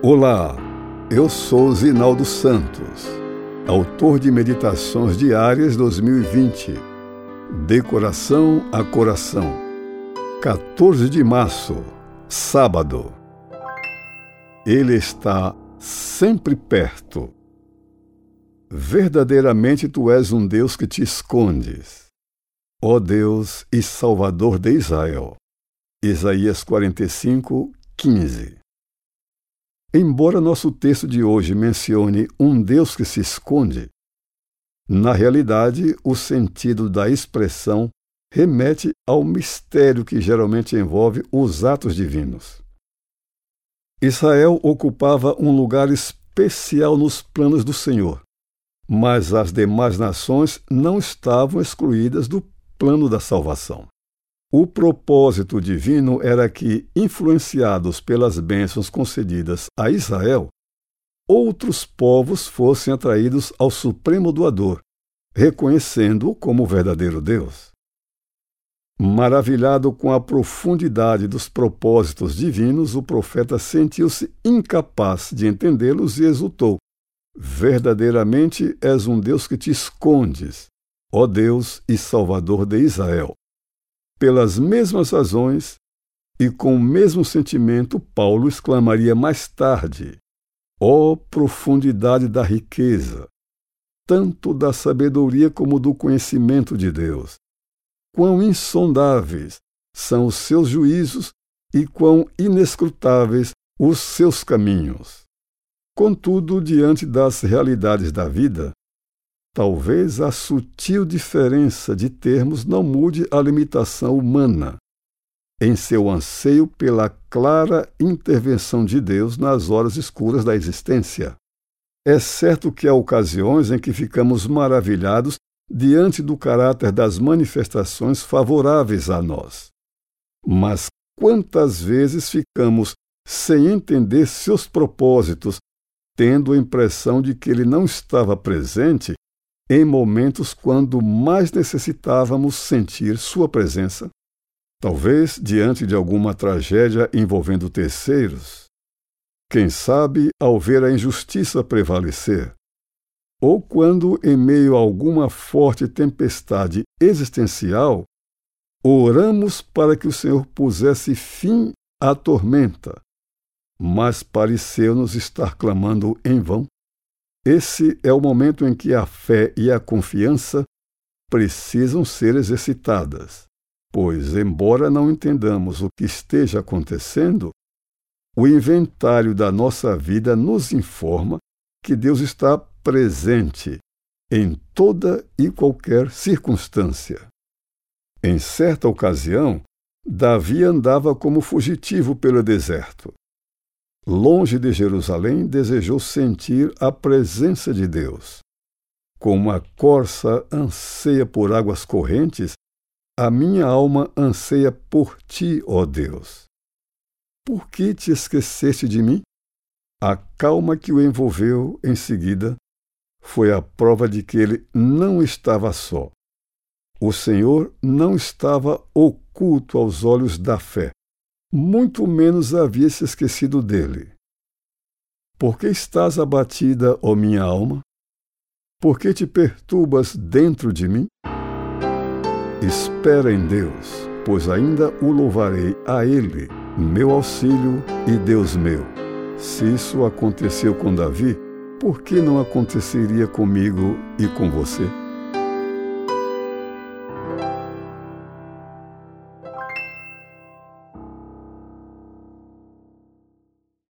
Olá, eu sou Zinaldo Santos, autor de Meditações Diárias 2020, De Coração a Coração, 14 de março, sábado. Ele está sempre perto. Verdadeiramente tu és um Deus que te escondes, ó Deus e Salvador de Israel. Isaías 45, 15. Embora nosso texto de hoje mencione um Deus que se esconde, na realidade o sentido da expressão remete ao mistério que geralmente envolve os atos divinos. Israel ocupava um lugar especial nos planos do Senhor, mas as demais nações não estavam excluídas do plano da salvação. O propósito divino era que, influenciados pelas bênçãos concedidas a Israel, outros povos fossem atraídos ao Supremo Doador, reconhecendo-o como verdadeiro Deus. Maravilhado com a profundidade dos propósitos divinos, o profeta sentiu-se incapaz de entendê-los e exultou: Verdadeiramente és um Deus que te escondes, ó Deus e Salvador de Israel. Pelas mesmas razões e com o mesmo sentimento, Paulo exclamaria mais tarde: Ó oh, profundidade da riqueza, tanto da sabedoria como do conhecimento de Deus! Quão insondáveis são os seus juízos e quão inescrutáveis os seus caminhos! Contudo, diante das realidades da vida, Talvez a sutil diferença de termos não mude a limitação humana em seu anseio pela clara intervenção de Deus nas horas escuras da existência. É certo que há ocasiões em que ficamos maravilhados diante do caráter das manifestações favoráveis a nós. Mas quantas vezes ficamos sem entender seus propósitos, tendo a impressão de que ele não estava presente em momentos quando mais necessitávamos sentir Sua presença, talvez diante de alguma tragédia envolvendo terceiros, quem sabe ao ver a injustiça prevalecer, ou quando, em meio a alguma forte tempestade existencial, oramos para que o Senhor pusesse fim à tormenta, mas pareceu-nos estar clamando em vão. Esse é o momento em que a fé e a confiança precisam ser exercitadas, pois, embora não entendamos o que esteja acontecendo, o inventário da nossa vida nos informa que Deus está presente em toda e qualquer circunstância. Em certa ocasião, Davi andava como fugitivo pelo deserto longe de Jerusalém, desejou sentir a presença de Deus. Como a corça anseia por águas correntes, a minha alma anseia por ti, ó Deus. Por que te esqueceste de mim? A calma que o envolveu em seguida foi a prova de que ele não estava só. O Senhor não estava oculto aos olhos da fé muito menos havia se esquecido dele. Por que estás abatida, ó minha alma? Por que te perturbas dentro de mim? Espera em Deus, pois ainda o louvarei a Ele, meu auxílio e Deus meu. Se isso aconteceu com Davi, por que não aconteceria comigo e com você?